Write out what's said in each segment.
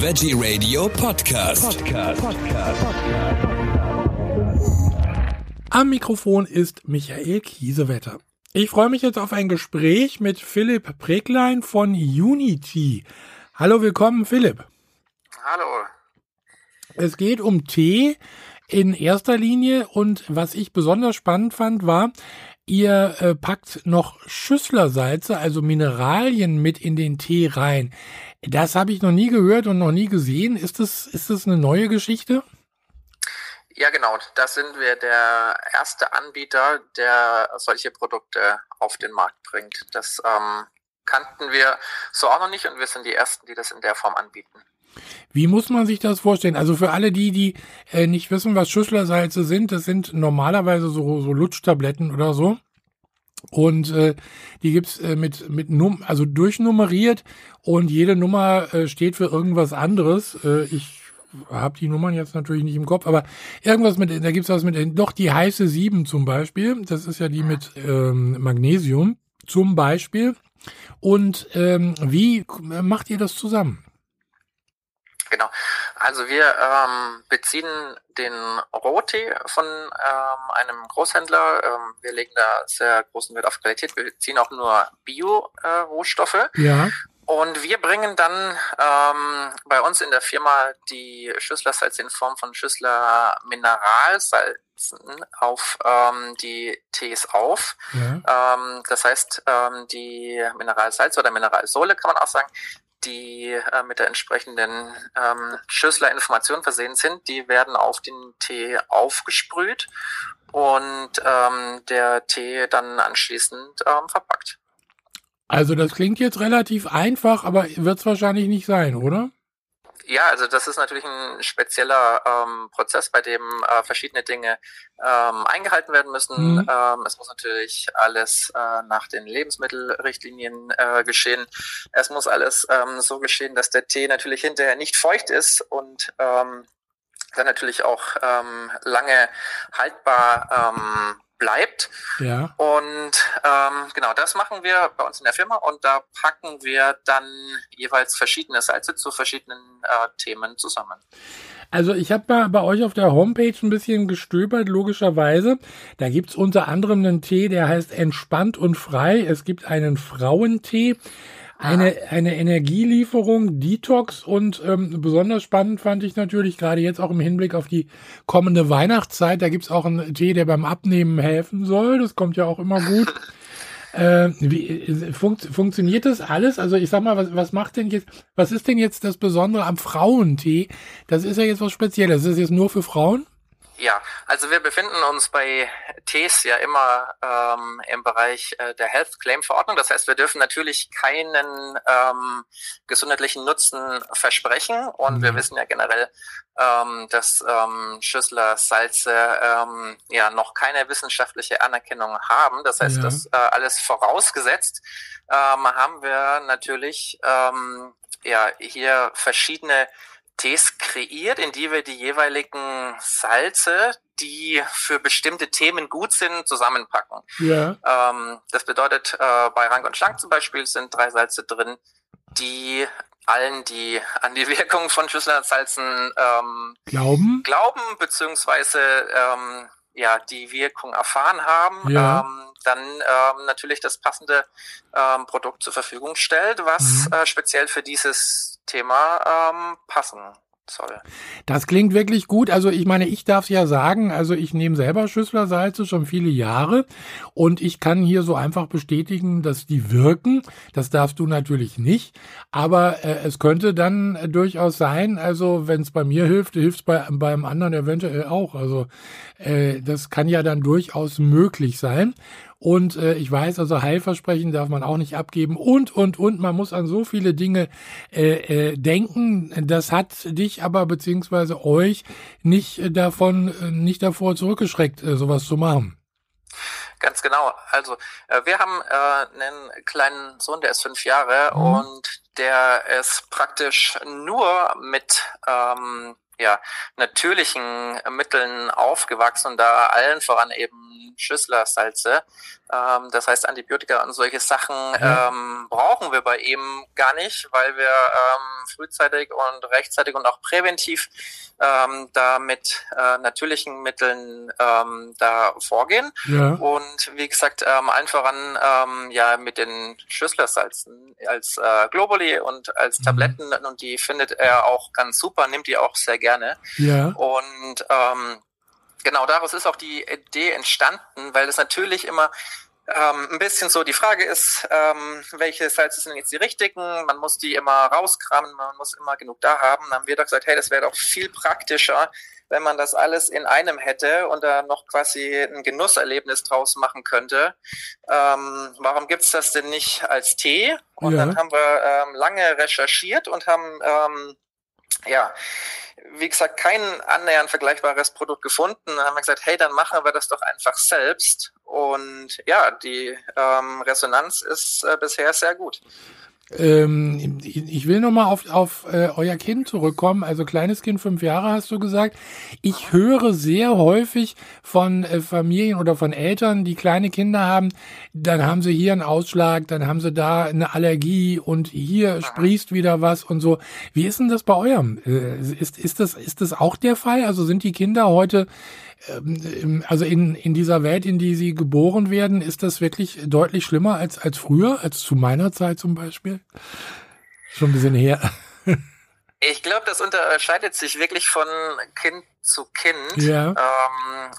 Veggie Radio Podcast. Podcast. Am Mikrofon ist Michael Kiesewetter. Ich freue mich jetzt auf ein Gespräch mit Philipp Preglein von Unity. Hallo, willkommen, Philipp. Hallo. Es geht um Tee in erster Linie und was ich besonders spannend fand, war, ihr äh, packt noch Schüsslersalze, also Mineralien mit in den Tee rein. Das habe ich noch nie gehört und noch nie gesehen. Ist das, ist das eine neue Geschichte? Ja, genau. Da sind wir der erste Anbieter, der solche Produkte auf den Markt bringt. Das ähm, kannten wir so auch noch nicht und wir sind die ersten, die das in der Form anbieten. Wie muss man sich das vorstellen? Also für alle die, die äh, nicht wissen, was Schüsslersalze sind, das sind normalerweise so, so Lutschtabletten oder so. Und äh, die gibt's äh, mit, mit Num also durchnummeriert und jede Nummer äh, steht für irgendwas anderes. Äh, ich habe die Nummern jetzt natürlich nicht im Kopf, aber irgendwas mit, da gibt's was mit, doch die heiße 7 zum Beispiel. Das ist ja die mit ähm, Magnesium zum Beispiel. Und ähm, wie macht ihr das zusammen? Genau. Also wir ähm, beziehen den Rohtee von ähm, einem Großhändler. Ähm, wir legen da sehr großen Wert auf Qualität. Wir beziehen auch nur Bio-Rohstoffe. Äh, ja. Und wir bringen dann ähm, bei uns in der Firma die Schüsslersalze in Form von Schüssler Mineralsalzen auf ähm, die Tees auf. Ja. Ähm, das heißt, ähm, die Mineralsalze oder Mineralsohle kann man auch sagen, die äh, mit der entsprechenden ähm, Schüssler-Information versehen sind, die werden auf den Tee aufgesprüht und ähm, der Tee dann anschließend ähm, verpackt. Also das klingt jetzt relativ einfach, aber wird es wahrscheinlich nicht sein, oder? Ja, also das ist natürlich ein spezieller ähm, Prozess, bei dem äh, verschiedene Dinge ähm, eingehalten werden müssen. Mhm. Ähm, es muss natürlich alles äh, nach den Lebensmittelrichtlinien äh, geschehen. Es muss alles ähm, so geschehen, dass der Tee natürlich hinterher nicht feucht ist und ähm, dann natürlich auch ähm, lange haltbar ähm, bleibt. Ja. Und ähm, genau, das machen wir bei uns in der Firma und da packen wir dann jeweils verschiedene Salze zu verschiedenen äh, Themen zusammen. Also ich habe mal bei euch auf der Homepage ein bisschen gestöbert, logischerweise. Da gibt's unter anderem einen Tee, der heißt Entspannt und Frei. Es gibt einen Frauentee eine, eine Energielieferung, Detox und ähm, besonders spannend fand ich natürlich gerade jetzt auch im Hinblick auf die kommende Weihnachtszeit. Da gibt's auch einen Tee, der beim Abnehmen helfen soll. Das kommt ja auch immer gut. Äh, wie, funkt, funktioniert das alles? Also ich sag mal, was, was macht denn jetzt, was ist denn jetzt das Besondere am Frauentee? Das ist ja jetzt was Spezielles. Ist das jetzt nur für Frauen? Ja, also wir befinden uns bei Tees ja immer ähm, im Bereich äh, der Health Claim Verordnung. Das heißt, wir dürfen natürlich keinen ähm, gesundheitlichen Nutzen versprechen. Und mhm. wir wissen ja generell, ähm, dass ähm, Schüssler Salze ähm, ja noch keine wissenschaftliche Anerkennung haben. Das heißt, ja. das äh, alles vorausgesetzt ähm, haben wir natürlich ähm, ja hier verschiedene Tees kreiert, in die wir die jeweiligen Salze, die für bestimmte Themen gut sind, zusammenpacken. Ja. Ähm, das bedeutet, äh, bei Rank und Schlank zum Beispiel sind drei Salze drin, die allen, die an die Wirkung von Schüsselersalzen ähm, glauben, glauben beziehungsweise ähm, ja die Wirkung erfahren haben, ja. ähm, dann ähm, natürlich das passende ähm, Produkt zur Verfügung stellt, was mhm. äh, speziell für dieses Thema ähm, passen soll. Das klingt wirklich gut. Also ich meine, ich darf es ja sagen, also ich nehme selber Schüsslersalze schon viele Jahre und ich kann hier so einfach bestätigen, dass die wirken. Das darfst du natürlich nicht, aber äh, es könnte dann äh, durchaus sein, also wenn es bei mir hilft, hilft es bei, beim anderen eventuell auch. Also äh, das kann ja dann durchaus möglich sein. Und äh, ich weiß, also Heilversprechen darf man auch nicht abgeben und, und, und. Man muss an so viele Dinge äh, äh, denken. Das hat dich aber beziehungsweise euch nicht davon, äh, nicht davor zurückgeschreckt, äh, sowas zu machen. Ganz genau. Also äh, wir haben äh, einen kleinen Sohn, der ist fünf Jahre mhm. und der ist praktisch nur mit ähm, ja, natürlichen Mitteln aufgewachsen und da allen voran eben Schüsslersalze. Ähm, das heißt, Antibiotika und solche Sachen ja. ähm, brauchen wir bei ihm gar nicht, weil wir ähm, frühzeitig und rechtzeitig und auch präventiv ähm, da mit äh, natürlichen Mitteln ähm, da vorgehen. Ja. Und wie gesagt, ähm, allen voran ähm, ja mit den Schüsslersalzen als äh, Globuli und als mhm. Tabletten mhm. und die findet er auch ganz super, nimmt die auch sehr gerne. Ja. Und ähm, genau daraus ist auch die Idee entstanden, weil es natürlich immer ähm, ein bisschen so die Frage ist, ähm, welche Salze sind jetzt die richtigen? Man muss die immer rauskramen, man muss immer genug da haben. Dann haben wir doch gesagt, hey, das wäre doch viel praktischer, wenn man das alles in einem hätte und da noch quasi ein Genusserlebnis draus machen könnte. Ähm, warum gibt's das denn nicht als Tee? Und ja. dann haben wir ähm, lange recherchiert und haben ähm, ja wie gesagt, kein annähernd vergleichbares Produkt gefunden. Dann haben wir gesagt, hey, dann machen wir das doch einfach selbst. Und ja, die ähm, Resonanz ist äh, bisher sehr gut. Ähm, ich will nochmal auf, auf äh, euer Kind zurückkommen. Also kleines Kind, fünf Jahre hast du gesagt. Ich höre sehr häufig von äh, Familien oder von Eltern, die kleine Kinder haben, dann haben sie hier einen Ausschlag, dann haben sie da eine Allergie und hier sprießt wieder was und so. Wie ist denn das bei eurem? Äh, ist, ist, das, ist das auch der Fall? Also sind die Kinder heute also in, in dieser Welt, in die sie geboren werden, ist das wirklich deutlich schlimmer als, als früher, als zu meiner Zeit zum Beispiel? Schon ein bisschen her. Ich glaube, das unterscheidet sich wirklich von Kind zu Kind. Ja. Ähm,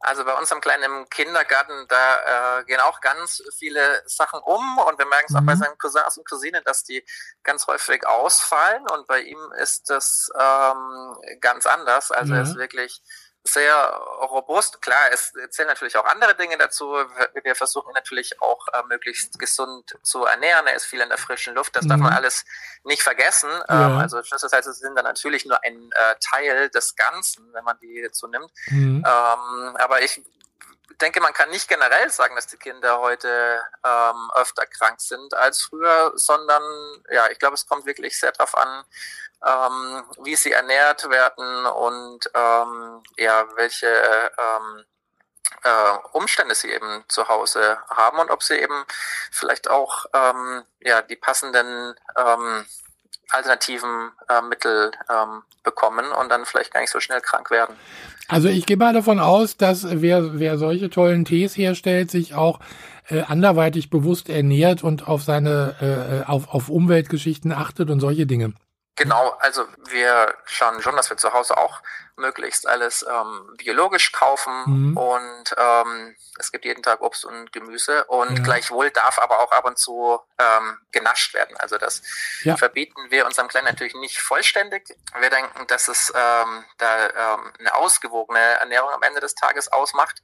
also bei uns am kleinen Kindergarten, da äh, gehen auch ganz viele Sachen um und wir merken es mhm. auch bei mhm. seinen Cousins und Cousinen, dass die ganz häufig ausfallen und bei ihm ist das ähm, ganz anders. Also ja. er ist wirklich sehr robust. Klar, es zählen natürlich auch andere Dinge dazu. Wir versuchen natürlich auch äh, möglichst gesund zu ernähren. Er ist viel in der frischen Luft. Das mhm. darf man mhm. alles nicht vergessen. Ja. Ähm, also Schlüsselsalze sind dann natürlich nur ein äh, Teil des Ganzen, wenn man die dazu nimmt. Mhm. Ähm, aber ich denke, man kann nicht generell sagen, dass die Kinder heute ähm, öfter krank sind als früher, sondern ja, ich glaube, es kommt wirklich sehr darauf an, ähm, wie sie ernährt werden und ähm, ja, welche ähm, äh, Umstände sie eben zu Hause haben und ob sie eben vielleicht auch ähm, ja die passenden ähm, alternativen äh, Mittel ähm, bekommen und dann vielleicht gar nicht so schnell krank werden. Also ich gehe mal davon aus, dass wer, wer solche tollen Tees herstellt, sich auch äh, anderweitig bewusst ernährt und auf seine äh, auf, auf Umweltgeschichten achtet und solche Dinge. Genau, also wir schauen schon, dass wir zu Hause auch möglichst alles ähm, biologisch kaufen mhm. und ähm, es gibt jeden Tag Obst und Gemüse und ja. gleichwohl darf aber auch ab und zu ähm, genascht werden. Also das ja. verbieten wir unserem Kleinen natürlich nicht vollständig. Wir denken, dass es ähm, da ähm, eine ausgewogene Ernährung am Ende des Tages ausmacht.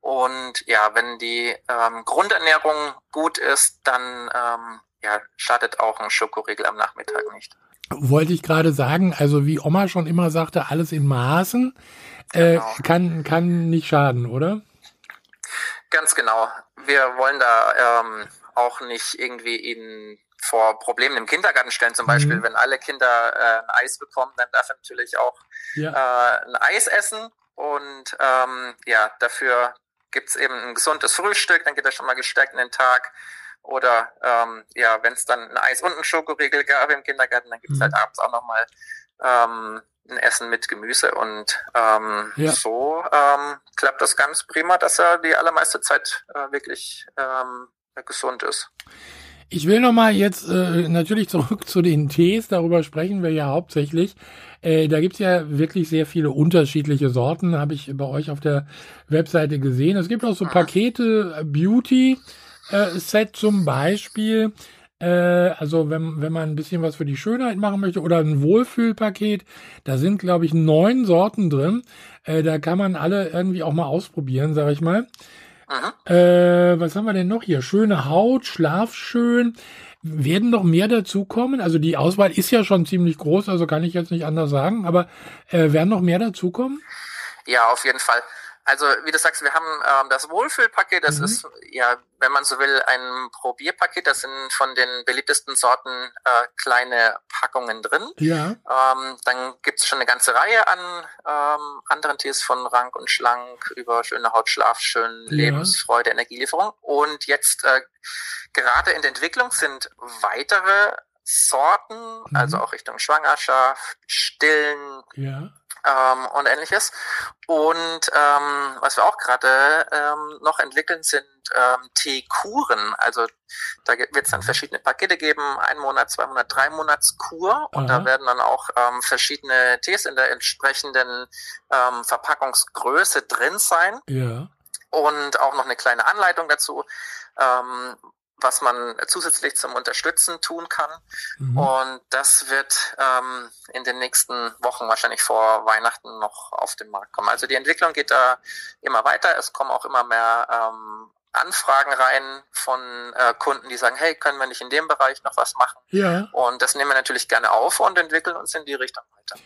Und ja, wenn die ähm, Grundernährung gut ist, dann ähm, ja, schadet auch ein Schokoriegel am Nachmittag nicht wollte ich gerade sagen, also wie Oma schon immer sagte, alles in Maßen äh, genau. kann, kann nicht schaden, oder? Ganz genau. Wir wollen da ähm, auch nicht irgendwie ihn vor Problemen im Kindergarten stellen. Zum Beispiel, mhm. wenn alle Kinder äh, ein Eis bekommen, dann darf er natürlich auch ja. äh, ein Eis essen. Und ähm, ja, dafür gibt's eben ein gesundes Frühstück, dann geht er schon mal gestärkt in den Tag. Oder ähm, ja, wenn es dann ein Eis und ein Schokoriegel gab im Kindergarten, dann gibt es mhm. halt abends auch nochmal ähm, ein Essen mit Gemüse. Und ähm, ja. so ähm, klappt das ganz prima, dass er die allermeiste Zeit äh, wirklich ähm, gesund ist. Ich will nochmal jetzt äh, natürlich zurück zu den Tees, darüber sprechen wir ja hauptsächlich. Äh, da gibt's ja wirklich sehr viele unterschiedliche Sorten, habe ich bei euch auf der Webseite gesehen. Es gibt auch so Pakete, äh, Beauty, äh, Set zum Beispiel. Äh, also wenn, wenn man ein bisschen was für die Schönheit machen möchte oder ein Wohlfühlpaket, da sind, glaube ich, neun Sorten drin. Äh, da kann man alle irgendwie auch mal ausprobieren, sag ich mal. Äh, was haben wir denn noch hier? Schöne Haut, Schlafschön. Werden noch mehr dazukommen? Also die Auswahl ist ja schon ziemlich groß, also kann ich jetzt nicht anders sagen, aber äh, werden noch mehr dazukommen? Ja, auf jeden Fall. Also wie du sagst, wir haben ähm, das Wohlfühlpaket, das mhm. ist ja, wenn man so will, ein Probierpaket. Das sind von den beliebtesten Sorten äh, kleine Packungen drin. Ja. Ähm, dann gibt's schon eine ganze Reihe an ähm, anderen Tees von Rank und Schlank über schöne Haut, Schlaf, schön ja. Lebensfreude, Energielieferung. Und jetzt äh, gerade in der Entwicklung sind weitere Sorten, mhm. also auch Richtung Schwangerschaft, Stillen. Ja ähm, und ähnliches. Und ähm, was wir auch gerade ähm, noch entwickeln, sind ähm, Teekuren. Also da wird es dann mhm. verschiedene Pakete geben, ein Monat, zwei Monat, drei Monats Kur. Und Aha. da werden dann auch ähm, verschiedene Tees in der entsprechenden ähm, Verpackungsgröße drin sein. Ja. Und auch noch eine kleine Anleitung dazu. Ähm, was man zusätzlich zum Unterstützen tun kann. Mhm. Und das wird ähm, in den nächsten Wochen wahrscheinlich vor Weihnachten noch auf den Markt kommen. Also die Entwicklung geht da immer weiter. Es kommen auch immer mehr ähm, Anfragen rein von äh, Kunden, die sagen, hey, können wir nicht in dem Bereich noch was machen? Ja. Und das nehmen wir natürlich gerne auf und entwickeln uns in die Richtung weiter.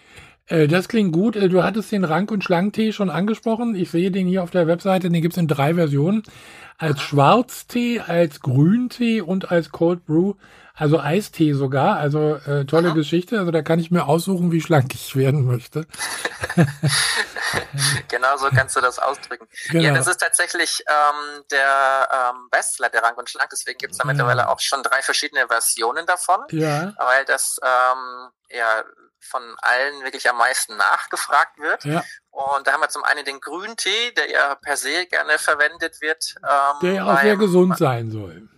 Äh, das klingt gut. Äh, du hattest den Rank- und Schlangtee schon angesprochen. Ich sehe den hier auf der Webseite. Den gibt's in drei Versionen als Schwarztee, als Grüntee und als Cold Brew, also Eistee sogar. Also äh, tolle Aha. Geschichte. Also da kann ich mir aussuchen, wie schlank ich werden möchte. genau so kannst du das ausdrücken. Genau. Ja, das ist tatsächlich ähm, der ähm, Bestseller der Rank und Schlank. Deswegen gibt es da ja. mittlerweile auch schon drei verschiedene Versionen davon. Ja. Weil das ähm, ja von allen wirklich am meisten nachgefragt wird. Ja. Und da haben wir zum einen den Grüntee, der ja per se gerne verwendet wird. Ähm, der ja auch sehr gesund sein soll.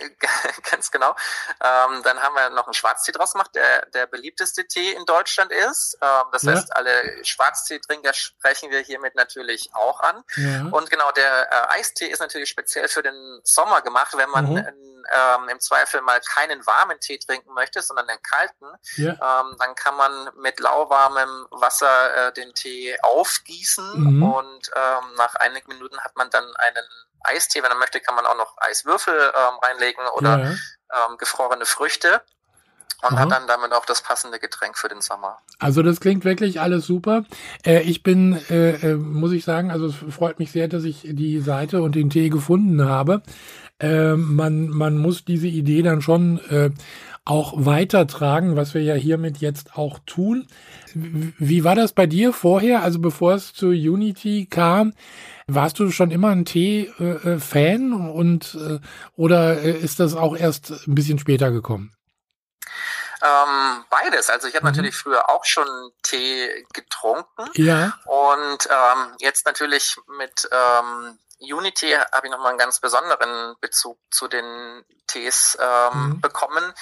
Ganz genau. Ähm, dann haben wir noch einen Schwarztee draus gemacht, der der beliebteste Tee in Deutschland ist. Ähm, das ja. heißt, alle Schwarzteetrinker sprechen wir hiermit natürlich auch an. Ja. Und genau, der äh, Eistee ist natürlich speziell für den Sommer gemacht, wenn man mhm. in, ähm, im Zweifel mal keinen warmen Tee trinken möchte, sondern den kalten. Ja. Ähm, dann kann man mit lauwarmem Wasser äh, den Tee aufgießen mhm. und ähm, nach einigen Minuten hat man dann einen Eistee. Wenn man möchte, kann man auch noch Eiswürfel ähm, reinlegen oder ja. ähm, gefrorene Früchte und Aha. hat dann damit auch das passende Getränk für den Sommer. Also das klingt wirklich alles super. Äh, ich bin, äh, äh, muss ich sagen, also es freut mich sehr, dass ich die Seite und den Tee gefunden habe. Äh, man, man muss diese Idee dann schon äh, auch weitertragen, was wir ja hiermit jetzt auch tun. Wie war das bei dir vorher? Also bevor es zu Unity kam, warst du schon immer ein Tee-Fan und äh, oder äh, ist das auch erst ein bisschen später gekommen? Ähm, beides. Also ich habe mhm. natürlich früher auch schon Tee getrunken. Ja. Und ähm, jetzt natürlich mit ähm, Unity habe ich nochmal einen ganz besonderen Bezug zu den Tees ähm, mhm. bekommen.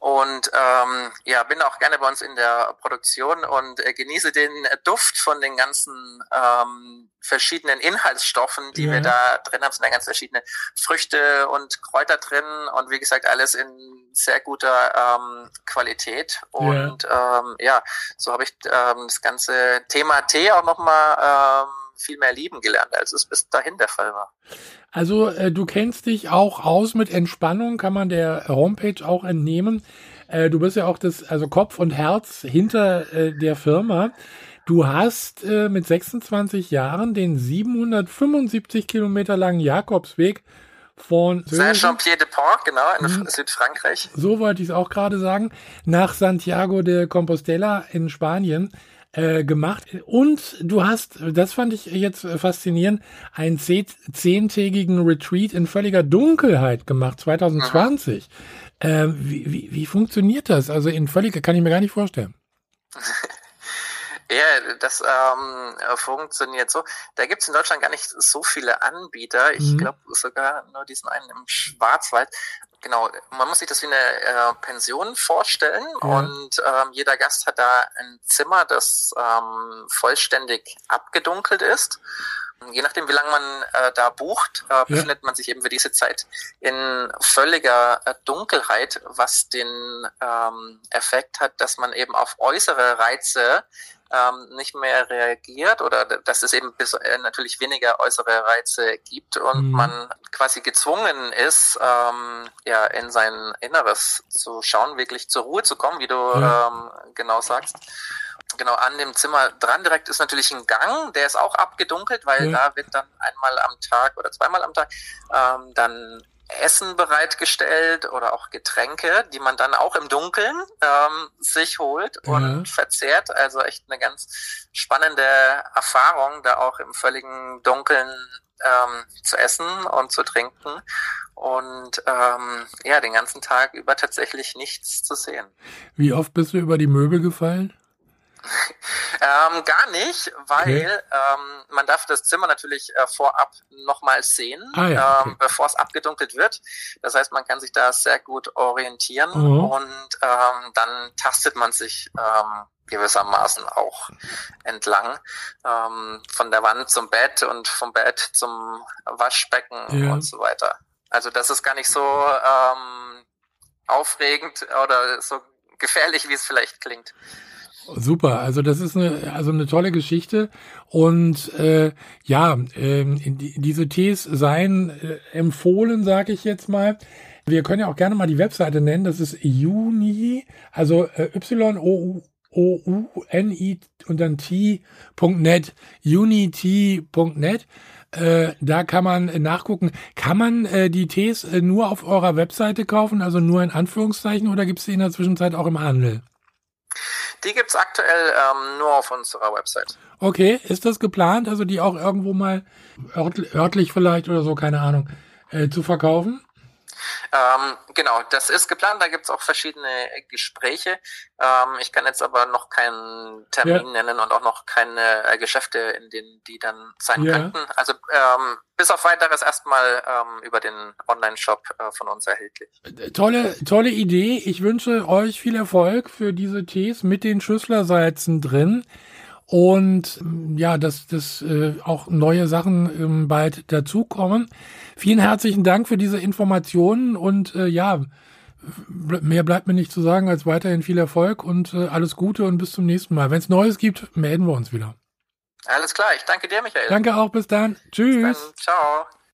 Und ähm, ja, bin auch gerne bei uns in der Produktion und äh, genieße den Duft von den ganzen ähm, verschiedenen Inhaltsstoffen, die ja. wir da drin haben. Es sind ja ganz verschiedene Früchte und Kräuter drin und wie gesagt, alles in sehr guter ähm, Qualität. Und ja, ähm, ja so habe ich ähm, das ganze Thema Tee auch nochmal ähm, viel mehr lieben gelernt, als es bis dahin der Fall war. Also äh, du kennst dich auch aus mit Entspannung, kann man der Homepage auch entnehmen. Äh, du bist ja auch das, also Kopf und Herz hinter äh, der Firma. Du hast äh, mit 26 Jahren den 775 Kilometer langen Jakobsweg von Saint-Jean-Pied-de-Port, genau, in hm. Südfrankreich. So wollte ich es auch gerade sagen. Nach Santiago de Compostela in Spanien äh, gemacht. Und du hast, das fand ich jetzt faszinierend, einen zehntägigen Retreat in völliger Dunkelheit gemacht, 2020. Mhm. Äh, wie, wie, wie funktioniert das? Also in völliger, kann ich mir gar nicht vorstellen. Ja, das ähm, funktioniert so. Da gibt's in Deutschland gar nicht so viele Anbieter. Ich mhm. glaube sogar nur diesen einen im Schwarzwald genau, man muss sich das wie eine äh, Pension vorstellen ja. und ähm, jeder Gast hat da ein Zimmer, das ähm, vollständig abgedunkelt ist. Je nachdem, wie lange man äh, da bucht, äh, befindet ja. man sich eben für diese Zeit in völliger äh, Dunkelheit, was den ähm, Effekt hat, dass man eben auf äußere Reize ähm, nicht mehr reagiert oder dass es eben bis, äh, natürlich weniger äußere Reize gibt und mhm. man quasi gezwungen ist, ähm, ja, in sein Inneres zu schauen, wirklich zur Ruhe zu kommen, wie du ja. ähm, genau sagst. genau an dem Zimmer dran direkt ist natürlich ein Gang, der ist auch abgedunkelt, weil ja. da wird dann einmal am Tag oder zweimal am Tag ähm, dann Essen bereitgestellt oder auch Getränke, die man dann auch im Dunkeln ähm, sich holt und ja. verzehrt. Also echt eine ganz spannende Erfahrung, da auch im völligen Dunkeln ähm, zu essen und zu trinken und ähm, ja, den ganzen Tag über tatsächlich nichts zu sehen. Wie oft bist du über die Möbel gefallen? ähm, gar nicht, weil okay. ähm, man darf das Zimmer natürlich äh, vorab nochmal sehen, ah, ja, okay. ähm, bevor es abgedunkelt wird. Das heißt, man kann sich da sehr gut orientieren mhm. und ähm, dann tastet man sich ähm, gewissermaßen auch entlang ähm, von der Wand zum Bett und vom Bett zum Waschbecken ja. und so weiter. Also das ist gar nicht so ähm, aufregend oder so gefährlich, wie es vielleicht klingt. Super, also das ist eine, also eine tolle Geschichte und äh, ja, äh, die, diese Tees seien äh, empfohlen, sage ich jetzt mal. Wir können ja auch gerne mal die Webseite nennen. Das ist Uni, also äh, Y O O U N I und dann T.net, unity.net. Äh, da kann man nachgucken. Kann man äh, die Tees äh, nur auf eurer Webseite kaufen, also nur in Anführungszeichen, oder gibt es die in der Zwischenzeit auch im Handel? Die gibt's aktuell ähm, nur auf unserer Website. Okay, ist das geplant, also die auch irgendwo mal örtlich vielleicht oder so, keine Ahnung, äh, zu verkaufen? Ähm, genau, das ist geplant. Da gibt es auch verschiedene Gespräche. Ähm, ich kann jetzt aber noch keinen Termin ja. nennen und auch noch keine äh, Geschäfte, in denen die dann sein ja. könnten. Also ähm, bis auf weiteres erstmal ähm, über den Online-Shop äh, von uns erhältlich. Tolle, tolle Idee. Ich wünsche euch viel Erfolg für diese Tees mit den Schüsslersalzen drin und ja, dass, dass äh, auch neue Sachen ähm, bald dazukommen. Vielen herzlichen Dank für diese Informationen und äh, ja, mehr bleibt mir nicht zu sagen als weiterhin viel Erfolg und äh, alles Gute und bis zum nächsten Mal. Wenn es Neues gibt, melden wir uns wieder. Alles klar, ich danke dir, Michael. Danke auch, bis dann. Tschüss. Bis dann. Ciao.